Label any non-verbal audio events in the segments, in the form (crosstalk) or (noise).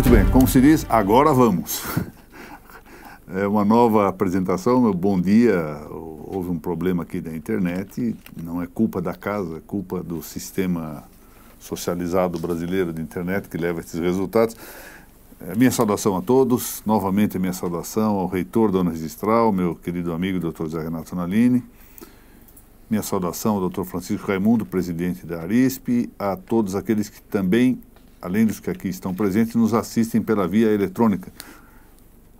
Muito bem, como se diz, agora vamos. (laughs) É uma nova apresentação, meu bom dia. Houve um problema aqui da internet, não é culpa da casa, é culpa do sistema socializado brasileiro de internet que leva esses resultados. É, minha saudação a todos, novamente minha saudação ao reitor Dona Registral, meu querido amigo Dr. Zé Renato Nalini. Minha saudação ao Dr. Francisco Raimundo, presidente da Arisp, a todos aqueles que também além dos que aqui estão presentes, nos assistem pela via eletrônica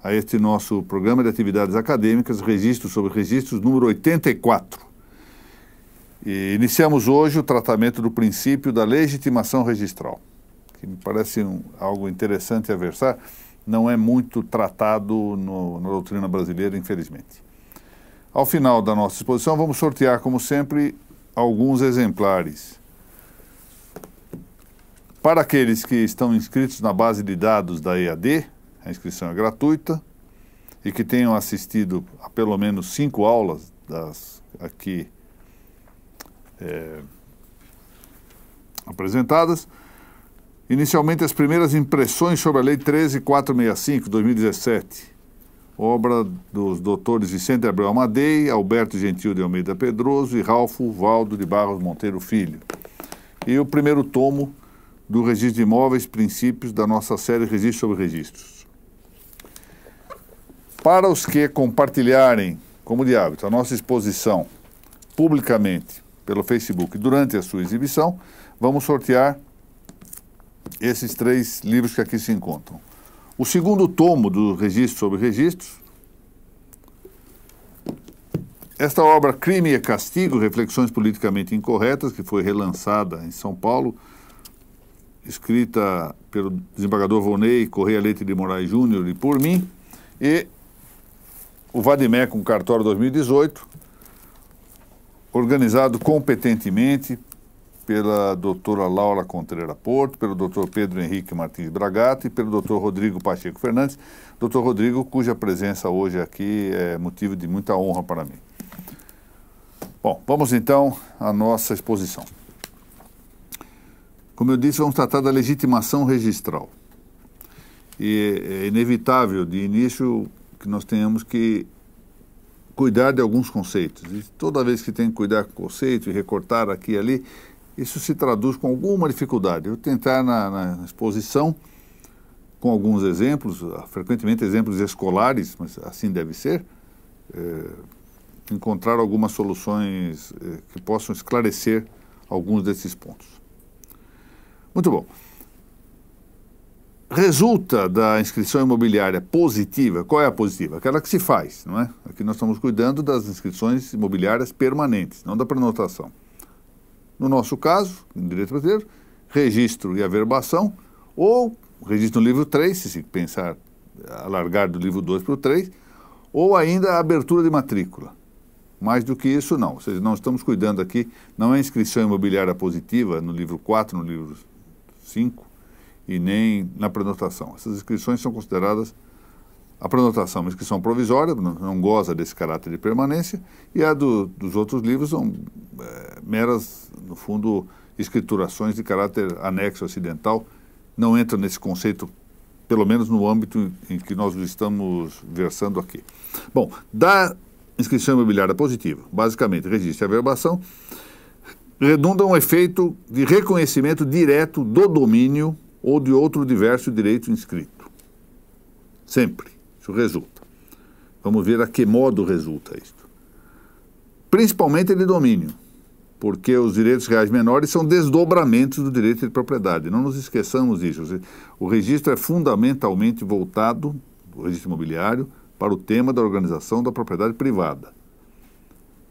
a este nosso programa de atividades acadêmicas, Registro sobre Registros, número 84. E iniciamos hoje o tratamento do princípio da legitimação registral, que me parece um, algo interessante a versar, não é muito tratado no, na doutrina brasileira, infelizmente. Ao final da nossa exposição, vamos sortear, como sempre, alguns exemplares para aqueles que estão inscritos na base de dados da EAD, a inscrição é gratuita, e que tenham assistido a pelo menos cinco aulas das aqui é, apresentadas. Inicialmente, as primeiras impressões sobre a Lei 13465, 2017, obra dos doutores Vicente Abreu Amadei, Alberto Gentil de Almeida Pedroso e Ralfo Valdo de Barros Monteiro Filho. E o primeiro tomo do registro de imóveis, princípios da nossa série Registro sobre Registros. Para os que compartilharem, como de hábito, a nossa exposição publicamente pelo Facebook durante a sua exibição, vamos sortear esses três livros que aqui se encontram. O segundo tomo do Registro sobre Registros, esta obra Crime e Castigo, Reflexões Politicamente Incorretas, que foi relançada em São Paulo escrita pelo desembargador Vonei Correia Leite de Moraes Júnior e por mim, e o Vadimé com cartório 2018, organizado competentemente pela doutora Laura Contreira Porto, pelo doutor Pedro Henrique Martins Bragato e pelo doutor Rodrigo Pacheco Fernandes. Doutor Rodrigo, cuja presença hoje aqui é motivo de muita honra para mim. Bom, vamos então à nossa exposição. Como eu disse, vamos tratar da legitimação registral. E é inevitável, de início, que nós tenhamos que cuidar de alguns conceitos. E toda vez que tem que cuidar com conceito e recortar aqui e ali, isso se traduz com alguma dificuldade. Eu tentar na, na exposição, com alguns exemplos, frequentemente exemplos escolares, mas assim deve ser, é, encontrar algumas soluções é, que possam esclarecer alguns desses pontos. Muito bom. Resulta da inscrição imobiliária positiva, qual é a positiva? Aquela que se faz, não é? Aqui nós estamos cuidando das inscrições imobiliárias permanentes, não da prenotação. No nosso caso, em direito brasileiro, registro e averbação, ou registro no livro 3, se pensar alargar do livro 2 para o 3, ou ainda a abertura de matrícula. Mais do que isso, não. Ou seja, não estamos cuidando aqui, não é inscrição imobiliária positiva no livro 4, no livro 5 e nem na prenotação. Essas inscrições são consideradas a prenotação, uma inscrição provisória, não, goza desse caráter de permanência, e a do, dos outros livros são é, meras, no fundo, escriturações de caráter anexo ocidental, não entram nesse conceito, pelo menos no âmbito em que nós estamos versando aqui. Bom, da inscrição imobiliária positiva, basicamente registro e averbação, redunda um efeito de reconhecimento direto do domínio ou de outro diverso direito inscrito. Sempre. Isso resulta. Vamos ver a que modo resulta isto. Principalmente de domínio, porque os direitos reais menores são desdobramentos do direito de propriedade. Não nos esqueçamos disso. O registro é fundamentalmente voltado, o registro imobiliário, para o tema da organização da propriedade privada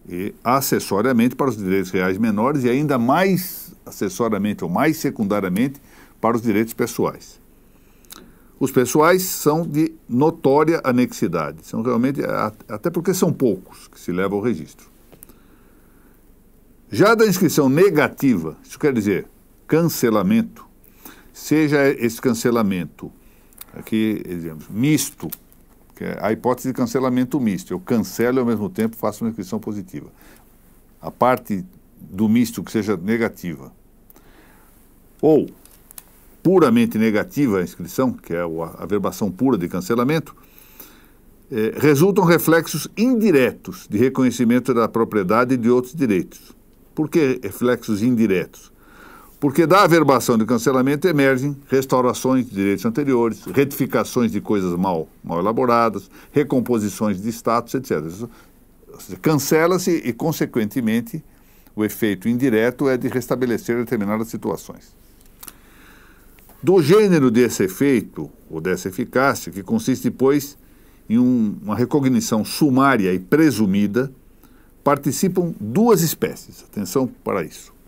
e acessoriamente para os direitos reais menores e ainda mais acessoriamente ou mais secundariamente para os direitos pessoais. Os pessoais são de notória anexidade, são realmente, até porque são poucos que se levam ao registro. Já da inscrição negativa, isso quer dizer cancelamento, seja esse cancelamento aqui, exemplo, misto, que é a hipótese de cancelamento misto. Eu cancelo e ao mesmo tempo faço uma inscrição positiva. A parte do misto que seja negativa. Ou puramente negativa a inscrição, que é a verbação pura de cancelamento, é, resultam reflexos indiretos de reconhecimento da propriedade e de outros direitos. Por que reflexos indiretos? Porque da averbação de cancelamento emergem restaurações de direitos anteriores, retificações de coisas mal, mal elaboradas, recomposições de status, etc. Cancela-se e, consequentemente, o efeito indireto é de restabelecer determinadas situações. Do gênero desse efeito, ou dessa eficácia, que consiste, pois, em um, uma recognição sumária e presumida, participam duas espécies. Atenção para isso.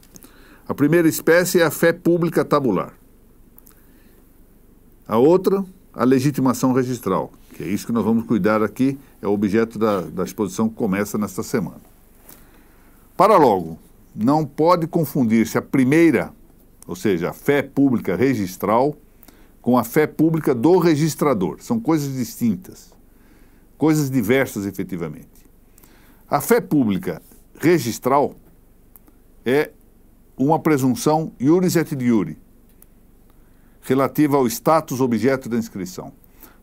A primeira espécie é a fé pública tabular. A outra, a legitimação registral, que é isso que nós vamos cuidar aqui, é o objeto da, da exposição que começa nesta semana. Para logo, não pode confundir-se a primeira, ou seja, a fé pública registral, com a fé pública do registrador. São coisas distintas, coisas diversas efetivamente. A fé pública registral é uma presunção iuris et iure, relativa ao status objeto da inscrição.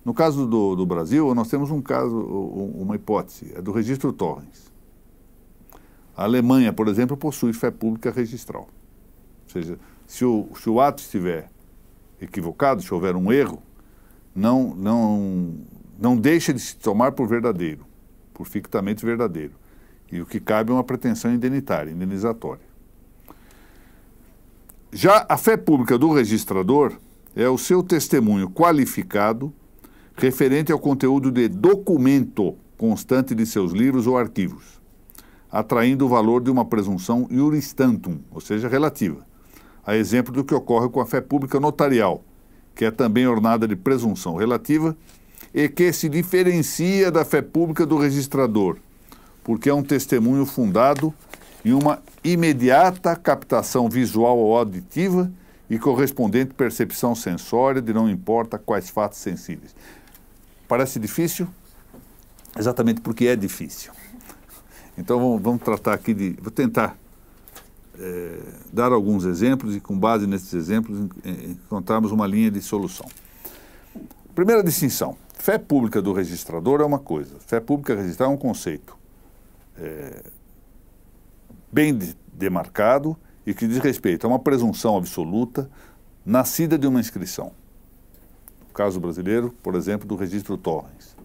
No caso do, do, Brasil, nós temos um caso, uma hipótese, é do registro Torrens. A Alemanha, por exemplo, possui fé pública registral. Ou seja, se o, se o ato estiver equivocado, se houver um erro, não, não, não deixa de se tomar por verdadeiro, por fictamente verdadeiro. E o que cabe é uma pretensão indenitária, indenizatória. Já a fé pública do registrador é o seu testemunho qualificado referente ao conteúdo de documento constante de seus livros ou arquivos, atraindo o valor de uma presunção iuris tantum, ou seja, relativa, a exemplo do que ocorre com a fé pública notarial, que é também ornada de presunção relativa e que se diferencia da fé pública do registrador, porque é um testemunho fundado e uma imediata captação visual ou auditiva e correspondente percepção sensória de não importa quais fatos sensíveis. Parece difícil? Exatamente porque é difícil. Então vamos, vamos tratar aqui de. Vou tentar é, dar alguns exemplos e, com base nesses exemplos, encontrarmos uma linha de solução. Primeira distinção: fé pública do registrador é uma coisa, fé pública registrar é um conceito. É, bem demarcado e que diz respeito a uma presunção absoluta nascida de uma inscrição. No caso brasileiro, por exemplo, do registro Torrens.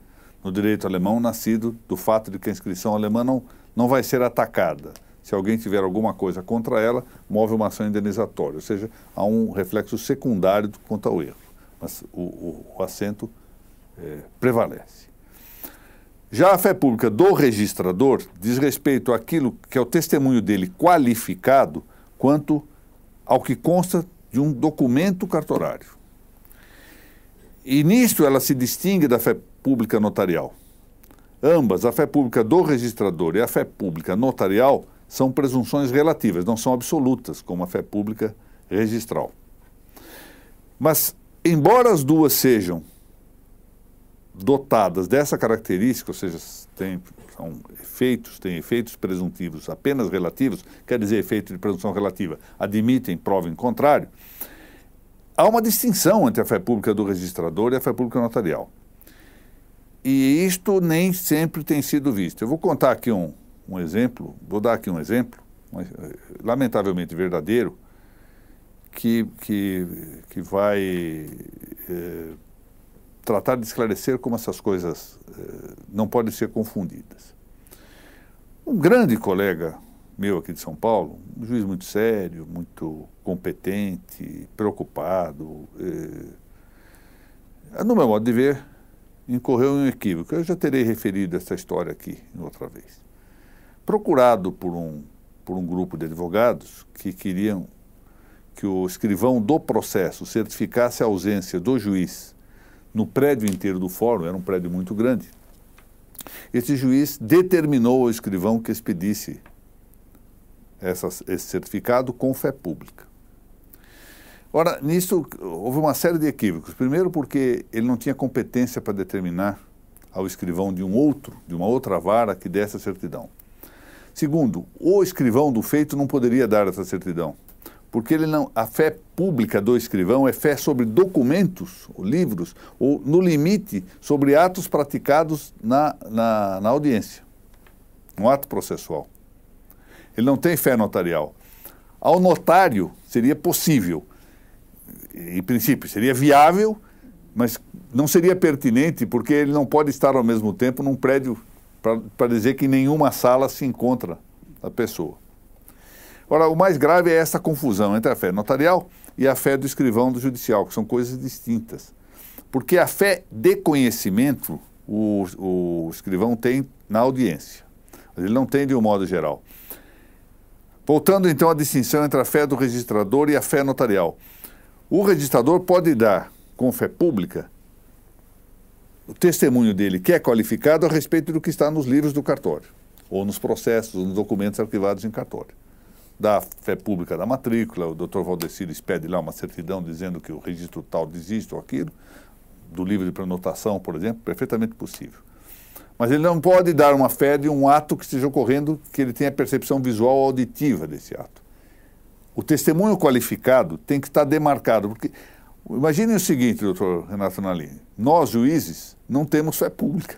No direito alemão, nascido do fato de que a inscrição alemã não, não vai ser atacada. Se alguém tiver alguma coisa contra ela, move uma ação indenizatória. Ou seja, há um reflexo secundário quanto ao erro. Mas o, o, o assento é, prevalece. Já a fé pública do registrador diz respeito àquilo que é o testemunho dele qualificado quanto ao que consta de um documento cartorário. E nisto ela se distingue da fé pública notarial. Ambas, a fé pública do registrador e a fé pública notarial, são presunções relativas, não são absolutas, como a fé pública registral. Mas, embora as duas sejam dotadas dessa característica, ou seja, tem, são efeitos, têm efeitos presuntivos apenas relativos, quer dizer, efeito de presunção relativa, admitem prova em contrário, há uma distinção entre a fé pública do registrador e a fé pública notarial. E isto nem sempre tem sido visto. Eu vou contar aqui um, um exemplo, vou dar aqui um exemplo, lamentavelmente verdadeiro, que, que, que vai. Eh, tratar de esclarecer como essas coisas eh, não podem ser confundidas. Um grande colega meu aqui de São Paulo, um juiz muito sério, muito competente, preocupado, eh, no meu modo de ver, incorreu em um equívoco. Eu já terei referido essa história aqui outra vez. Procurado por um, por um grupo de advogados que queriam que o escrivão do processo certificasse a ausência do juiz no prédio inteiro do fórum, era um prédio muito grande. Esse juiz determinou ao escrivão que expedisse essa, esse certificado com fé pública. Ora, nisso houve uma série de equívocos. Primeiro, porque ele não tinha competência para determinar ao escrivão de um outro, de uma outra vara que desse a certidão. Segundo, o escrivão do feito não poderia dar essa certidão, porque ele não, a fé pública do escrivão é fé sobre documentos, livros, ou no limite sobre atos praticados na, na, na audiência, um ato processual. Ele não tem fé notarial. Ao notário seria possível, em princípio, seria viável, mas não seria pertinente porque ele não pode estar ao mesmo tempo num prédio para dizer que em nenhuma sala se encontra a pessoa. Ora, o mais grave é essa confusão entre a fé notarial e a fé do escrivão do judicial, que são coisas distintas. Porque a fé de conhecimento o, o escrivão tem na audiência. Ele não tem de um modo geral. Voltando então à distinção entre a fé do registrador e a fé notarial. O registrador pode dar, com fé pública, o testemunho dele, que é qualificado a respeito do que está nos livros do cartório, ou nos processos, ou nos documentos arquivados em cartório da fé pública da matrícula, o doutor Valdeciris pede lá uma certidão dizendo que o registro tal desiste ou aquilo, do livro de prenotação, por exemplo, perfeitamente possível. Mas ele não pode dar uma fé de um ato que esteja ocorrendo que ele tenha percepção visual ou auditiva desse ato. O testemunho qualificado tem que estar demarcado, porque imagine o seguinte, doutor Renato Nalini, nós juízes não temos fé pública.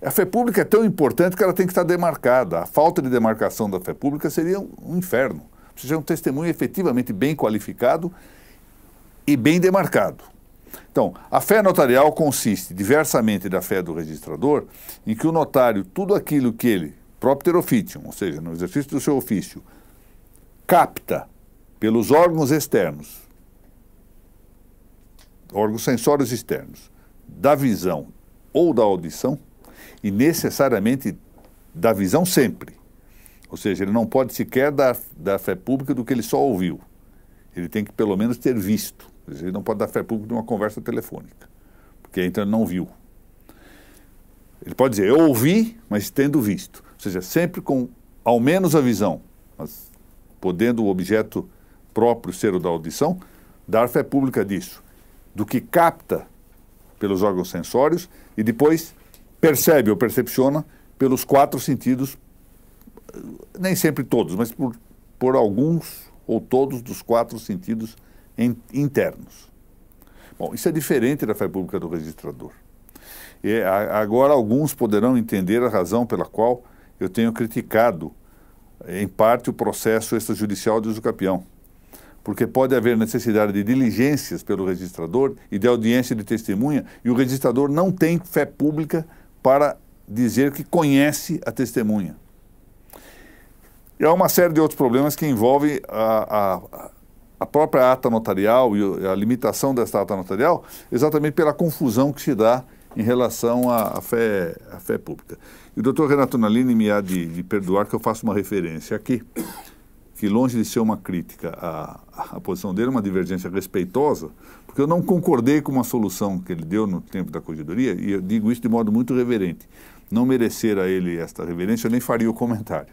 A fé pública é tão importante que ela tem que estar demarcada. A falta de demarcação da fé pública seria um inferno. Precisa ser um testemunho efetivamente bem qualificado e bem demarcado. Então, a fé notarial consiste, diversamente da fé do registrador, em que o notário, tudo aquilo que ele, propter officium, ou seja, no exercício do seu ofício, capta pelos órgãos externos, órgãos sensórios externos, da visão ou da audição, e necessariamente da visão sempre. Ou seja, ele não pode sequer dar, dar fé pública do que ele só ouviu. Ele tem que pelo menos ter visto. Ele não pode dar fé pública de uma conversa telefônica, porque então ele não viu. Ele pode dizer, eu ouvi, mas tendo visto. Ou seja, sempre com ao menos a visão, mas podendo o objeto próprio ser o da audição, dar fé pública disso, do que capta pelos órgãos sensórios e depois percebe ou percepciona pelos quatro sentidos, nem sempre todos, mas por, por alguns ou todos dos quatro sentidos internos. Bom, isso é diferente da fé pública do registrador. E agora alguns poderão entender a razão pela qual eu tenho criticado, em parte, o processo extrajudicial de usucapião. Porque pode haver necessidade de diligências pelo registrador e de audiência de testemunha, e o registrador não tem fé pública para dizer que conhece a testemunha. E há uma série de outros problemas que envolvem a, a, a própria ata notarial e a limitação desta ata notarial, exatamente pela confusão que se dá em relação à, à fé, à fé pública. E o doutor Renato Nalini me há de, de perdoar que eu faço uma referência aqui, que longe de ser uma crítica à, à posição dele, uma divergência respeitosa, porque eu não concordei com uma solução que ele deu no tempo da corregedoria, e eu digo isso de modo muito reverente. Não merecer a ele esta reverência, eu nem faria o comentário.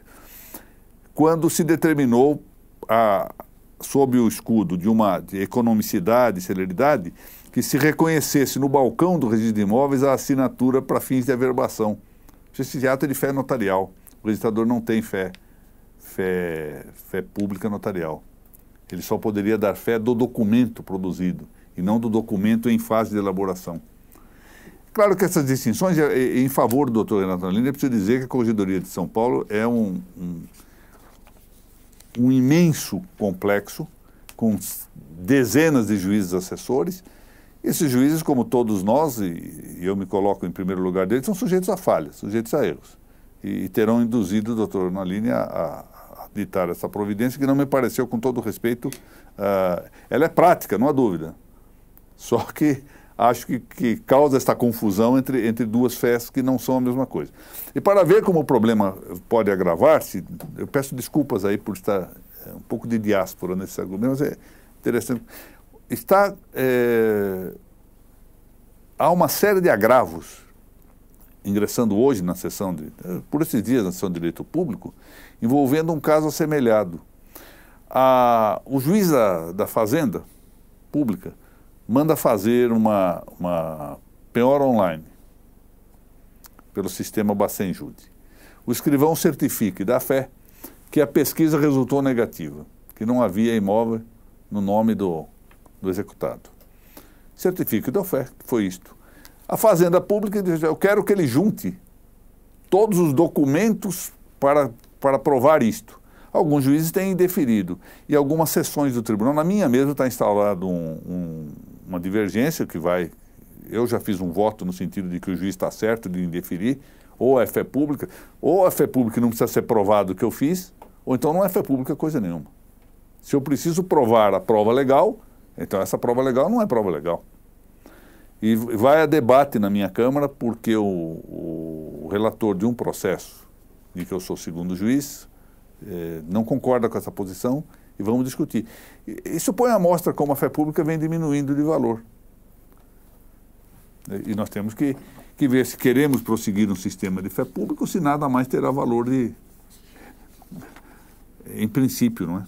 Quando se determinou, a, sob o escudo de uma de economicidade e celeridade, que se reconhecesse no balcão do registro de imóveis a assinatura para fins de averbação. Esse ato é de fé notarial. O registrador não tem fé, fé, fé pública notarial. Ele só poderia dar fé do documento produzido e não do documento em fase de elaboração. Claro que essas distinções, em favor do doutor Renato Alina, é preciso dizer que a Corregedoria de São Paulo é um, um, um imenso complexo, com dezenas de juízes assessores. Esses juízes, como todos nós, e eu me coloco em primeiro lugar deles, são sujeitos a falhas, sujeitos a erros. E, terão induzido o doutor a, a ditar essa providência, que não me pareceu, com todo respeito, uh, ela é prática, não há dúvida. Só que acho que, que causa esta confusão entre, entre duas fés que não são a mesma coisa. E para ver como o problema pode agravar-se, eu peço desculpas aí por estar é, um pouco de diáspora nesse argumento, mas é interessante. Está. É, há uma série de agravos ingressando hoje na sessão de. por esses dias na sessão de direito público, envolvendo um caso assemelhado. A, o juiz da, da Fazenda Pública manda fazer uma, uma penhora online pelo sistema Bacen-Jude. O escrivão certifica e dá fé que a pesquisa resultou negativa. que não havia imóvel no nome do, do executado. Certifique de oferta, foi isto. A Fazenda Pública diz, eu quero que ele junte todos os documentos para, para provar isto. Alguns juízes têm deferido. E algumas sessões do tribunal, na minha mesa está instalado um, um, uma divergência que vai. Eu já fiz um voto no sentido de que o juiz está certo de indeferir, ou é fé pública, ou a fé pública não precisa ser provado o que eu fiz, ou então não é fé pública coisa nenhuma. Se eu preciso provar a prova legal, então essa prova legal não é prova legal. E vai a debate na minha Câmara porque o, o relator de um processo de que eu sou segundo juiz eh, não concorda com essa posição e vamos discutir. Isso põe à mostra como a fé pública vem diminuindo de valor. E nós temos que, que ver se queremos prosseguir um sistema de fé pública ou se nada mais terá valor de. em princípio, não é?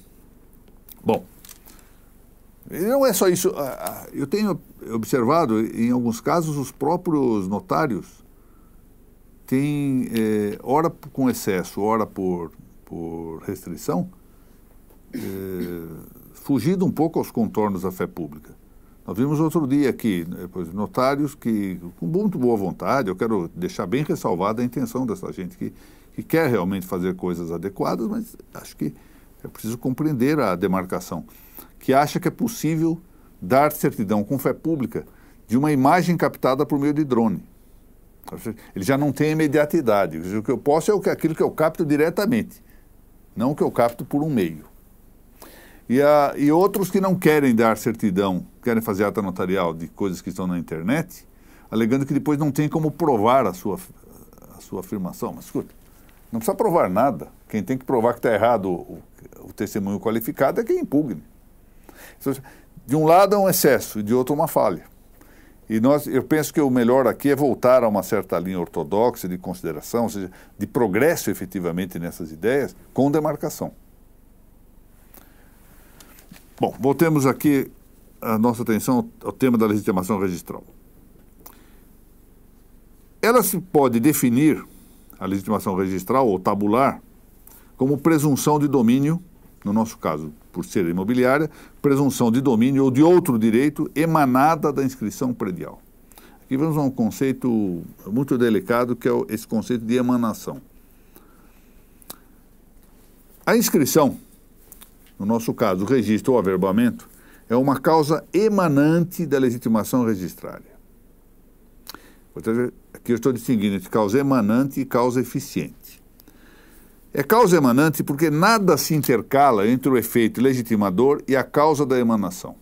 Bom. Não é só isso. Eu tenho observado, em alguns casos, os próprios notários têm, é, ora com excesso, ora por, por restrição, é, fugido um pouco aos contornos da fé pública. Nós vimos outro dia aqui, depois, notários que, com muito boa vontade, eu quero deixar bem ressalvada a intenção dessa gente que, que quer realmente fazer coisas adequadas, mas acho que é preciso compreender a demarcação que acha que é possível dar certidão com fé pública de uma imagem captada por meio de drone. Ele já não tem imediatidade. O que eu posso é aquilo que eu capto diretamente, não o que eu capto por um meio. E, a, e outros que não querem dar certidão, querem fazer ata notarial de coisas que estão na internet, alegando que depois não tem como provar a sua, a sua afirmação. Mas escuta, não precisa provar nada. Quem tem que provar que está errado o, o testemunho qualificado é quem impugne. De um lado é um excesso e de outro uma falha. E nós, eu penso que o melhor aqui é voltar a uma certa linha ortodoxa de consideração, ou seja, de progresso efetivamente nessas ideias, com demarcação. Bom, voltemos aqui a nossa atenção ao tema da legitimação registral. Ela se pode definir, a legitimação registral ou tabular, como presunção de domínio no nosso caso, por ser imobiliária, presunção de domínio ou de outro direito emanada da inscrição predial. Aqui vamos a um conceito muito delicado, que é esse conceito de emanação. A inscrição, no nosso caso, o registro ou averbamento, é uma causa emanante da legitimação registrária. Aqui eu estou distinguindo entre causa emanante e causa eficiente. É causa emanante porque nada se intercala entre o efeito legitimador e a causa da emanação.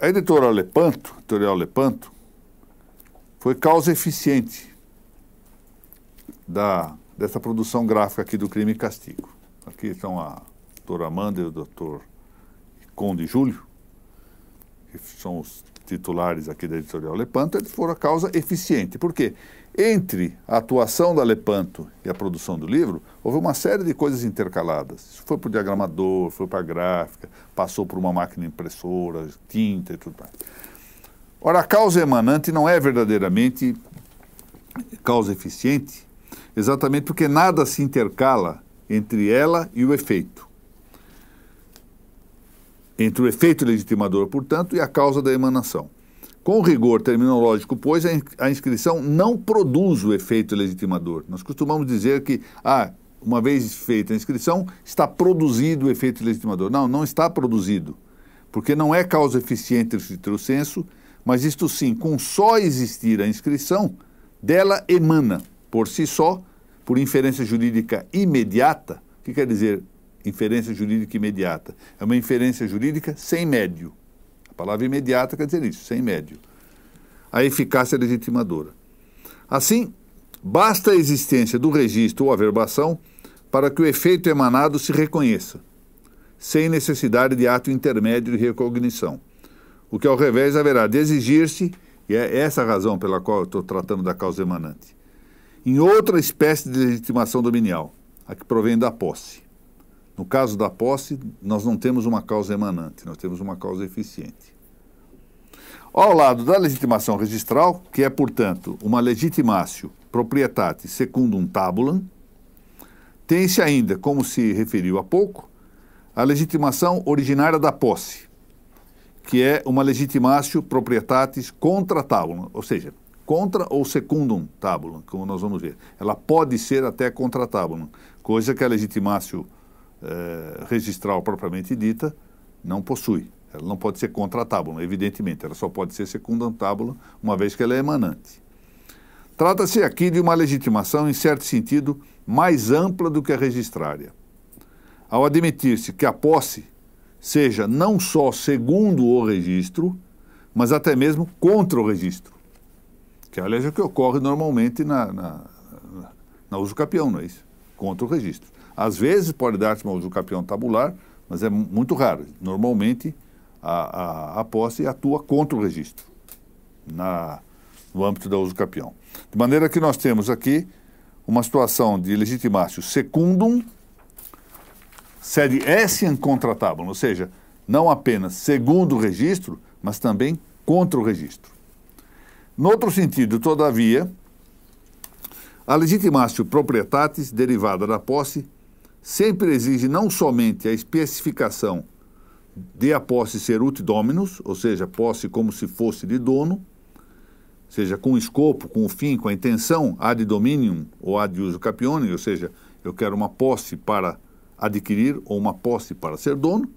A editora Lepanto, editorial Lepanto, foi causa eficiente da, dessa produção gráfica aqui do Crime e Castigo. Aqui estão a doutora Amanda e o doutor Conde Júlio, que são os titulares aqui da editorial Lepanto, eles foram a causa eficiente. Por quê? Entre a atuação da Lepanto e a produção do livro, houve uma série de coisas intercaladas. Isso foi para o diagramador, foi para a gráfica, passou por uma máquina impressora, tinta e tudo mais. Ora, a causa emanante não é verdadeiramente causa eficiente, exatamente porque nada se intercala entre ela e o efeito. Entre o efeito legitimador, portanto, e a causa da emanação. Com rigor terminológico, pois, a inscrição não produz o efeito legitimador. Nós costumamos dizer que, ah, uma vez feita a inscrição, está produzido o efeito legitimador. Não, não está produzido, porque não é causa eficiente o senso, mas isto sim, com só existir a inscrição, dela emana, por si só, por inferência jurídica imediata. O que quer dizer inferência jurídica imediata? É uma inferência jurídica sem médio palavra imediata quer dizer isso, sem médio. A eficácia legitimadora. Assim, basta a existência do registro ou averbação para que o efeito emanado se reconheça, sem necessidade de ato intermédio de recognição. O que, ao revés, haverá de exigir-se, e é essa a razão pela qual eu estou tratando da causa emanante, em outra espécie de legitimação dominial, a que provém da posse. No caso da posse, nós não temos uma causa emanante, nós temos uma causa eficiente. Ao lado da legitimação registral, que é, portanto, uma legitimatio proprietate secundum tabulam, Tem-se ainda, como se referiu há pouco, a legitimação originária da posse, que é uma legitimatio proprietatis contra tabula, ou seja, contra ou secundum tabula, como nós vamos ver. Ela pode ser até contra tabula, coisa que a legitimatio eh, registral propriamente dita não possui. Ela não pode ser contra a tábula, evidentemente. Ela só pode ser secundum tábula, uma vez que ela é emanante. Trata-se aqui de uma legitimação, em certo sentido, mais ampla do que a registrária. Ao admitir-se que a posse seja não só segundo o registro, mas até mesmo contra o registro. Que, aliás, é o que ocorre normalmente na, na, na uso capião, não é isso? Contra o registro. Às vezes pode dar-se uma uso capião tabular, mas é muito raro. Normalmente, a, a, a posse atua contra o registro, na, no âmbito da uso capião. De maneira que nós temos aqui uma situação de legitimácio secundum sede essiam contra tabula, ou seja, não apenas segundo o registro, mas também contra o registro. No outro sentido, todavia, a legitimácio proprietatis derivada da posse sempre exige não somente a especificação de a posse ser ut dominus, ou seja, posse como se fosse de dono, seja com o escopo, com o fim, com a intenção ad dominium ou ad uso capione, ou seja, eu quero uma posse para adquirir ou uma posse para ser dono,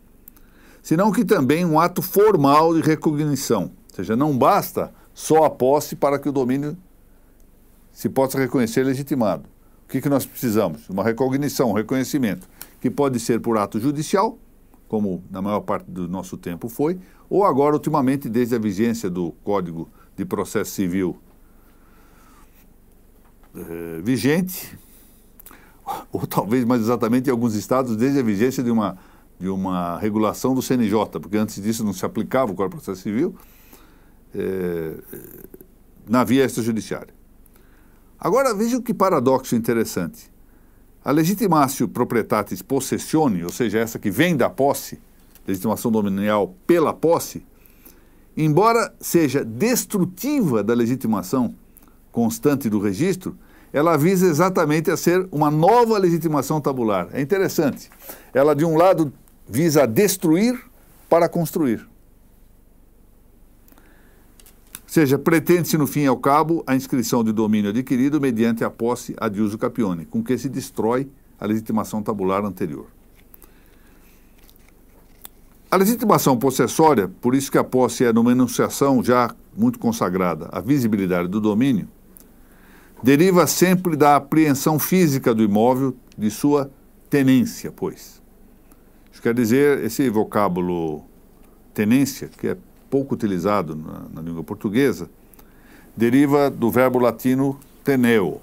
senão que também um ato formal de recognição, ou seja, não basta só a posse para que o domínio se possa reconhecer legitimado. Que, que nós precisamos? Uma recognição, um reconhecimento, que pode ser por ato judicial, como na maior parte do nosso tempo foi, ou agora, ultimamente, desde a vigência do Código de Processo Civil eh, vigente, (laughs) ou talvez mais exatamente em alguns estados, desde a vigência de uma, de uma regulação do CNJ, porque antes disso não se aplicava o Código de Processo Civil, eh, na via extrajudiciária. Agora veja que paradoxo interessante. A legitimatio proprietatis possessione, ou seja, essa que vem da posse, legitimação dominial pela posse, embora seja destrutiva da legitimação constante do registro, ela visa exatamente a ser uma nova legitimação tabular. É interessante. Ela, de um lado, visa destruir para construir. Seja, pretende-se, no fim e ao cabo, a inscrição de domínio adquirido mediante a posse ad uso capione, com que se destrói a legitimação tabular anterior. A legitimação possessória, por isso que a posse é numa enunciação já muito consagrada, a visibilidade do domínio, deriva sempre da apreensão física do imóvel, de sua tenência, pois. Isso quer dizer, esse vocábulo tenência, que é pouco utilizado na, na língua portuguesa, deriva do verbo latino teneo,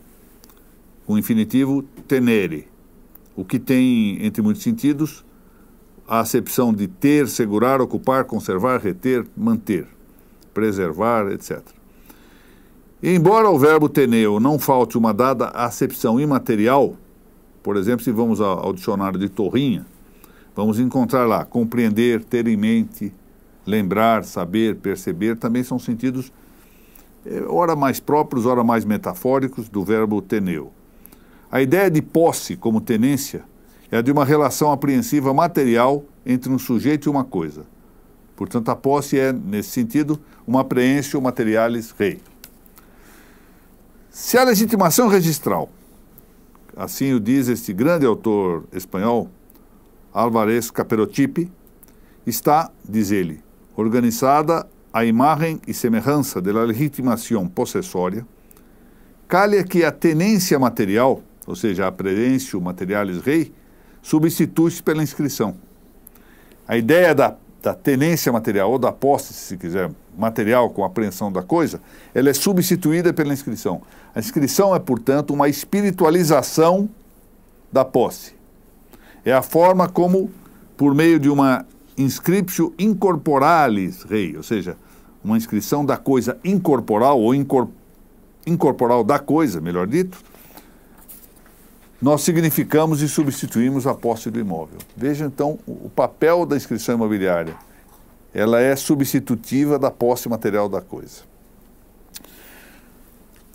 o infinitivo tenere, o que tem, entre muitos sentidos, a acepção de ter, segurar, ocupar, conservar, reter, manter, preservar, etc. E embora o verbo teneo não falte uma dada acepção imaterial, por exemplo, se vamos ao dicionário de Torrinha, vamos encontrar lá compreender, ter em mente, lembrar, saber, perceber, também são sentidos, eh, ora mais próprios, ora mais metafóricos, do verbo teneu. A ideia de posse como tenência é a de uma relação apreensiva material entre um sujeito e uma coisa. Portanto, a posse é, nesse sentido, uma apreensio materialis rei. Se a legitimação registral, assim o diz este grande autor espanhol, Álvarez Caperotipi, está, diz ele, organizada a imagem e semelhança da legitimação possessória, calha que a tenência material, ou seja, a predência materialis rei, substitui-se pela inscrição. A ideia da, da tenência material, ou da posse, se quiser, material com apreensão da coisa, ela é substituída pela inscrição. A inscrição é, portanto, uma espiritualização da posse. É a forma como, por meio de uma inscriptio incorporalis rei, ou seja, uma inscrição da coisa incorporal ou incor, incorporal da coisa, melhor dito, nós significamos e substituímos a posse do imóvel. Veja então o papel da inscrição imobiliária. Ela é substitutiva da posse material da coisa.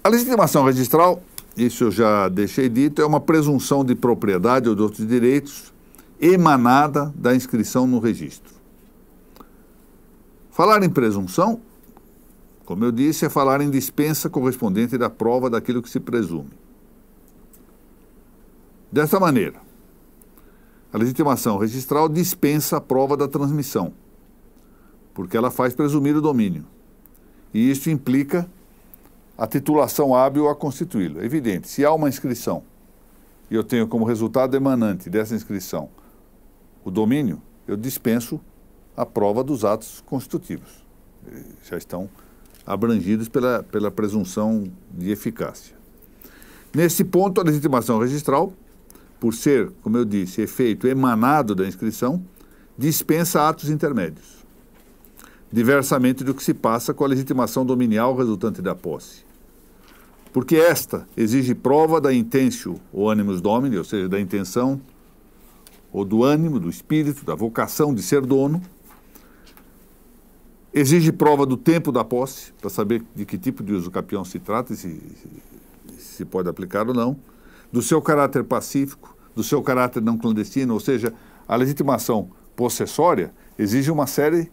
A legitimação registral isso eu já deixei dito, é uma presunção de propriedade ou de outros direitos emanada da inscrição no registro. Falar em presunção, como eu disse, é falar em dispensa correspondente da prova daquilo que se presume. Dessa maneira, a legitimação registral dispensa a prova da transmissão, porque ela faz presumir o domínio. E isso implica a titulação hábil a constituí-lo. É evidente, se há uma inscrição e eu tenho como resultado emanante dessa inscrição o domínio, eu dispenso a prova dos atos constitutivos. Já estão abrangidos pela, pela presunção de eficácia. Nesse ponto, a legitimação registral, por ser, como eu disse, efeito emanado da inscrição, dispensa atos intermédios, diversamente do que se passa com a legitimação dominial resultante da posse. Porque esta exige prova da intentio ou animus domini, ou seja, da intenção ou do ânimo, do espírito, da vocação de ser dono. Exige prova do tempo da posse, para saber de que tipo de uso capião se trata e se, se pode aplicar ou não. Do seu caráter pacífico, do seu caráter não clandestino, ou seja, a legitimação possessória exige uma série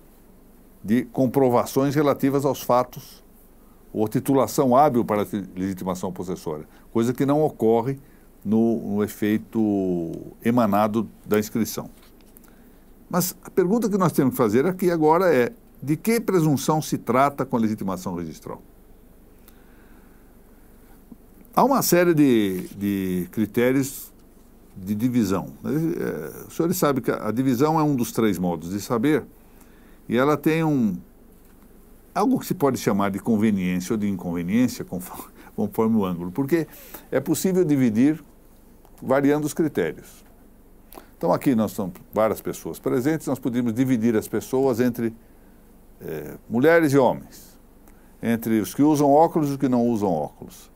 de comprovações relativas aos fatos ou titulação hábil para a legitimação possessória, coisa que não ocorre no, no efeito emanado da inscrição. Mas a pergunta que nós temos que fazer aqui agora é: de que presunção se trata com a legitimação registral? Há uma série de, de critérios de divisão. É, os senhores sabem que a divisão é um dos três modos de saber e ela tem um algo que se pode chamar de conveniência ou de inconveniência, (laughs) conforme, conforme o ângulo, porque é possível dividir variando os critérios. Então, aqui nós estamos várias pessoas presentes, nós podemos dividir as pessoas entre é, mulheres e homens, entre os que usam óculos e os que não usam óculos,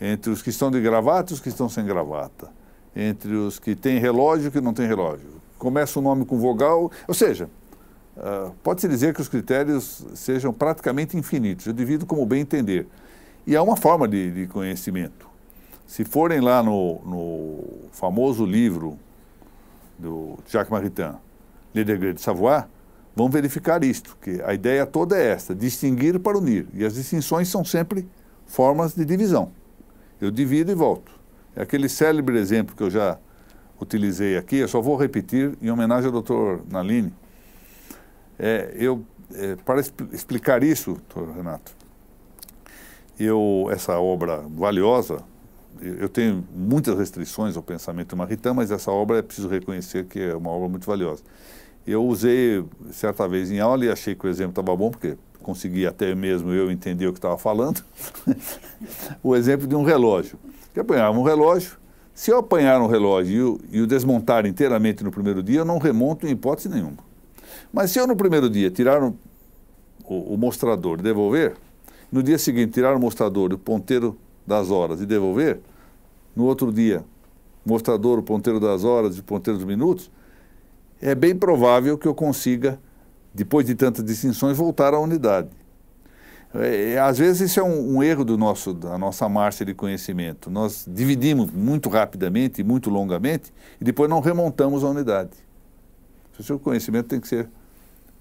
entre os que estão de gravata e os que estão sem gravata, entre os que têm relógio e os que não têm relógio. Começa o nome com vogal, ou seja, uh, pode-se dizer que os critérios sejam praticamente infinitos, eu divido como bem entender. E há uma forma de, de conhecimento. Se forem lá no, no famoso livro do Jacques Maritain, Le Degré de Savoie, vão verificar isto, que a ideia toda é esta, distinguir para unir. E as distinções são sempre formas de divisão. Eu divido e volto. É aquele célebre exemplo que eu já utilizei aqui, eu só vou repetir em homenagem ao Dr. Nalini. É, eu, é, para explicar isso, Dr. Renato, eu, essa obra valiosa, eu tenho muitas restrições ao pensamento Maritain, mas essa obra é preciso reconhecer que é uma obra muito valiosa. Eu usei certa vez em aula e achei que o exemplo estava bom, porque consegui até mesmo eu entender o que estava falando. (laughs) o exemplo de um relógio. Que apanhava um relógio, se eu apanhar um relógio e o, e o desmontar inteiramente no primeiro dia, eu não remonto em hipótese nenhuma. Mas se eu no primeiro dia tirar o, o, o mostrador e devolver, no dia seguinte tirar o mostrador e o ponteiro das horas e devolver, no outro dia, mostrador, o ponteiro das horas e o ponteiro dos minutos, é bem provável que eu consiga, depois de tantas distinções, voltar à unidade. É, às vezes isso é um, um, erro do nosso, da nossa marcha de conhecimento. Nós dividimos muito rapidamente muito longamente e depois não remontamos a unidade. O seu conhecimento tem que ser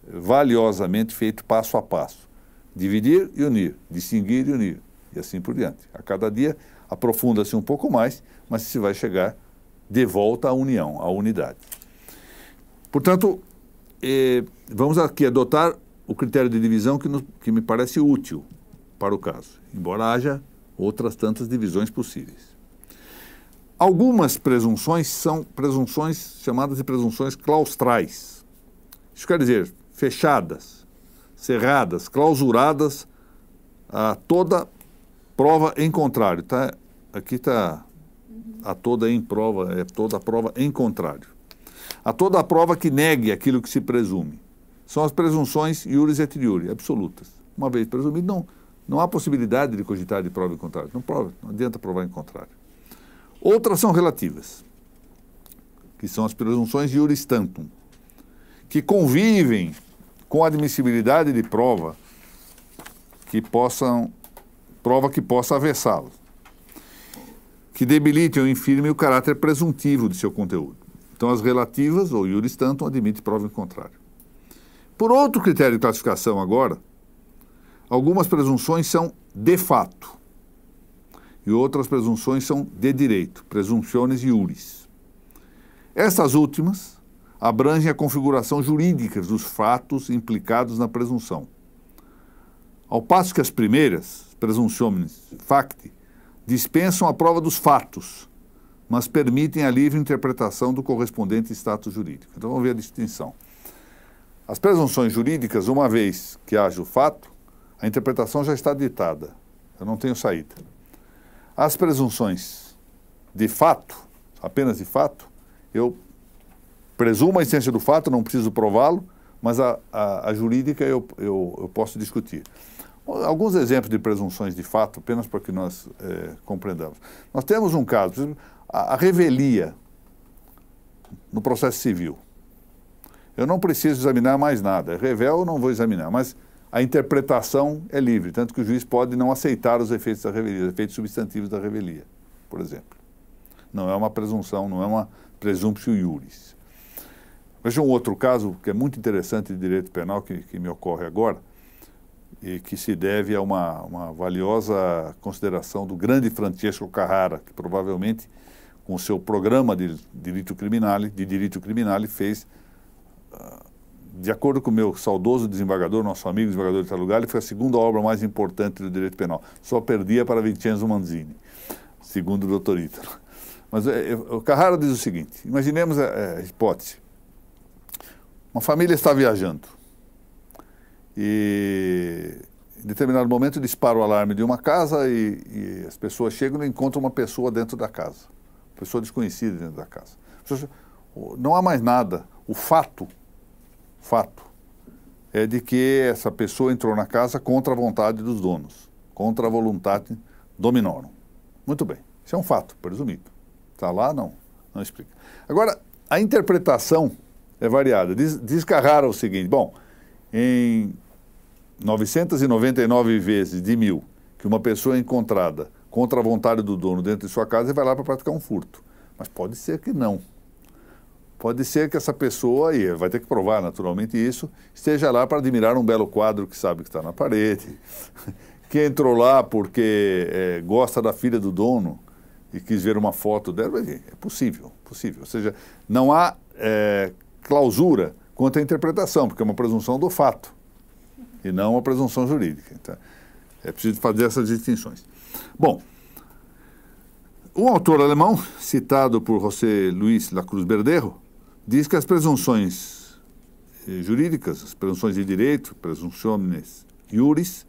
valiosamente feito passo a passo. Dividir e unir, distinguir e unir e assim por diante. A cada dia aprofunda-se um pouco mais, mas se vai chegar de volta à união, à unidade. Portanto, eh, vamos aqui adotar o critério de divisão que, que me parece útil para o caso, embora haja outras tantas divisões possíveis. Algumas presunções são presunções chamadas de presunções claustrais. Isso quer dizer fechadas, cerradas, clausuradas a toda prova em contrário, tá? Aqui está a toda em prova, é toda prova em contrário. A toda a prova que negue aquilo que se presume. São as presunções iuris et iuri, absolutas. Uma vez presumido, não, não há possibilidade de cogitar de prova em contrário. Não, prova, não adianta provar em contrário. Outras são relativas, que são as presunções iuris tantum, que convivem com a admissibilidade de prova que possam prova que possa avessá-lo. que debilitem ou infirmem o caráter presuntivo de seu conteúdo. Então, as relativas, ou iuris tantum, admite prova em contrário. Por outro critério de classificação agora, algumas presunções são de fato e outras presunções são de direito, presunções iuris. Essas últimas abrangem a configuração jurídica dos fatos implicados na presunção. Ao passo que as primeiras, presunções facti, dispensam a prova dos fatos, mas permitem a livre interpretação do correspondente status jurídico. Então vamos ver a distinção. As presunções jurídicas, uma vez que haja o fato, a interpretação já está ditada. Eu não tenho saída. As presunções de fato, apenas de fato, eu presumo a essência do fato, não preciso prová-lo, mas a, a, a jurídica eu, eu, eu, posso discutir. Alguns exemplos de presunções de fato, apenas para que nós é, compreendamos. Nós temos um caso, a, a revelia no processo civil. Eu não preciso examinar mais nada. É revel, eu não vou examinar, mas a interpretação é livre, tanto que o juiz pode não aceitar os efeitos da revelia, os efeitos substantivos da revelia, por exemplo. Não é uma presunção, não é uma presumptio iuris. Veja um outro caso que é muito interessante de direito penal que, que me ocorre agora e que se deve a uma, uma valiosa consideração do grande Francesco Carrara, que provavelmente com o seu programa de direito criminal, de direito criminal fez de acordo com o meu saudoso desembargador, nosso amigo desembargador de Talugali, foi a segunda obra mais importante do direito penal. Só perdia para Vincenzo Manzini, segundo o doutor Ítalo. Mas é, é, o Carrara diz o seguinte, imaginemos a, a hipótese. Uma família está viajando e em determinado momento dispara o alarme de uma casa e, e as pessoas chegam e encontram uma pessoa dentro da casa. Pessoa desconhecida dentro da casa. Não há mais nada. O fato fato é de que essa pessoa entrou na casa contra a vontade dos donos, contra a vontade dominorum. Muito bem, isso é um fato, presumido. Está lá? Não, não explica. Agora, a interpretação é variada. Diz, diz Carrara o seguinte, bom, em 999 vezes de mil que uma pessoa é encontrada contra a vontade do dono dentro de sua casa e vai lá para praticar um furto. Mas pode ser que não. Pode ser que essa pessoa, e vai ter que provar naturalmente isso, esteja lá para admirar um belo quadro que sabe que está na parede, (laughs) que entrou lá porque é, gosta da filha do dono e quis ver uma foto dela. É possível, possível. Ou seja, não há é, clausura quanto à interpretação, porque é uma presunção do fato e não uma presunção jurídica. Então, é preciso fazer essas distinções. Bom, um autor alemão, citado por José Luis Lacruz Berderro, diz que as presunções eh, jurídicas, as presunções de direito, presunções iuris,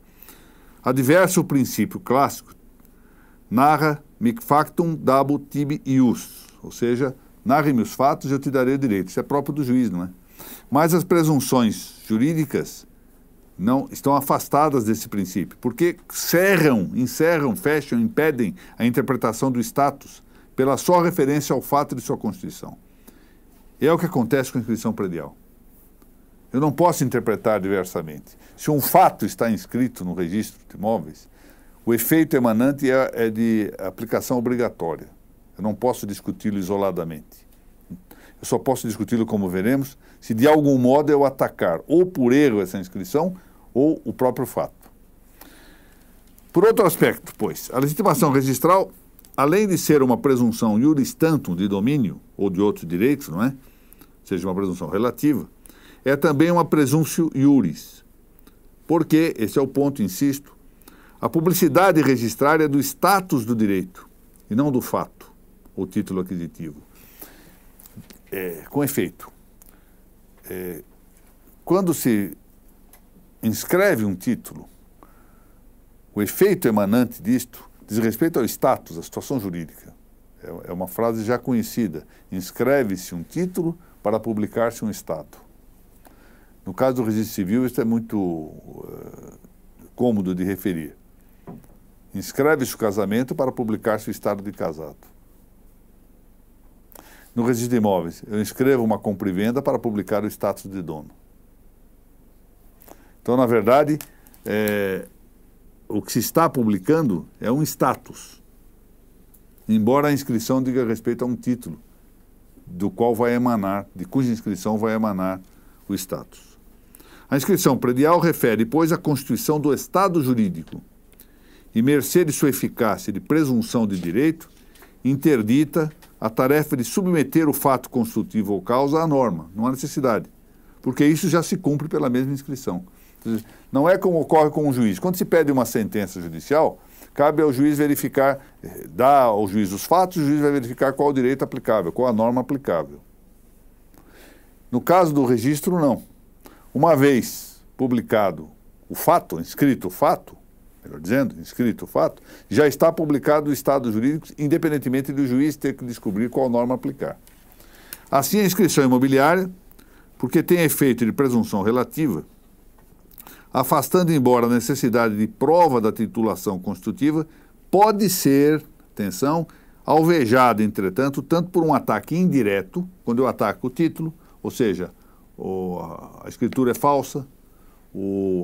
adversa o princípio clássico, narra mic factum dabo tibi ius, ou seja, narre-me os fatos e eu te darei o direito. Isso é próprio do juiz, não é? Mas as presunções jurídicas não estão afastadas desse princípio, porque cerram, encerram, fecham, impedem a interpretação do status pela só referência ao fato de sua constituição. É o que acontece com a inscrição predial. Eu não posso interpretar diversamente. Se um fato está inscrito no registro de imóveis, o efeito emanante é, é de aplicação obrigatória. Eu não posso discuti-lo isoladamente. Eu só posso discuti-lo, como veremos, se de algum modo eu atacar ou por erro essa inscrição ou o próprio fato. Por outro aspecto, pois, a legitimação registral, além de ser uma presunção iuris tantum de domínio ou de outros direitos, não é? seja uma presunção relativa, é também uma presumptio iuris. Porque, esse é o ponto, insisto, a publicidade registrária é do status do direito e não do fato, ou título aquisitivo. É, com efeito, é, quando se inscreve um título, o efeito emanante disto diz respeito ao status, à situação jurídica. É, é uma frase já conhecida. Inscreve-se um título para publicar-se um Estado. No caso do registro civil, isso é muito uh, cômodo de referir. Inscreve-se o casamento para publicar-se o estado de casado. No registro de imóveis, eu inscrevo uma compra e venda para publicar o status de dono. Então, na verdade, é, o que se está publicando é um status. embora a inscrição diga respeito a um título, do qual vai emanar, de cuja inscrição vai emanar o status. A inscrição predial refere, pois, à constituição do Estado jurídico e, mercê de sua eficácia de presunção de direito, interdita a tarefa de submeter o fato constitutivo ou causa à norma, não há necessidade, porque isso já se cumpre pela mesma inscrição. Não é como ocorre com o juiz. Quando se pede uma sentença judicial, cabe ao juiz verificar, dá ao juiz os fatos, o juiz vai verificar qual o direito aplicável, qual a norma aplicável. No caso do registro, não. Uma vez publicado o fato, inscrito o fato, melhor dizendo, inscrito o fato, já está publicado o estado jurídico, independentemente do juiz ter que descobrir qual norma aplicar. Assim, a inscrição imobiliária, porque tem efeito de presunção relativa, afastando embora a necessidade de prova da titulação constitutiva, pode ser, atenção, alvejada, entretanto, tanto por um ataque indireto, quando eu ataco o título, ou seja, a escritura é falsa,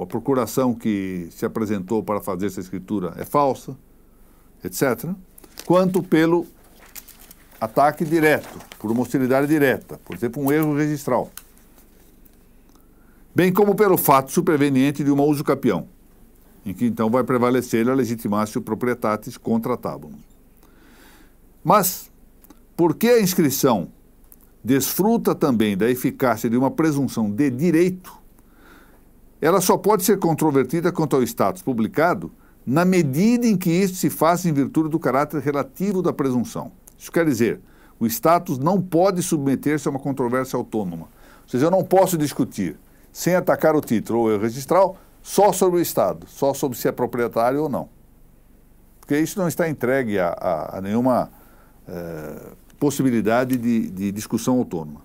a procuração que se apresentou para fazer essa escritura é falsa, etc., quanto pelo ataque direto, por uma hostilidade direta, por exemplo, um erro registral bem como pelo fato superveniente de uma usucapião, em que então vai prevalecer a legitimatio proprietatis contra tabum. Mas, porque a inscrição desfruta também da eficácia de uma presunção de direito, ela só pode ser controvertida quanto ao status publicado na medida em que isso se faz em virtude do caráter relativo da presunção. Isso quer dizer, o status não pode submeter-se a uma controvérsia autônoma. Ou seja, eu não posso discutir sem atacar o título ou erro registral, só sobre o Estado, só sobre se é proprietário ou não. Porque isso não está entregue a, a, a nenhuma é, possibilidade de, de discussão autônoma.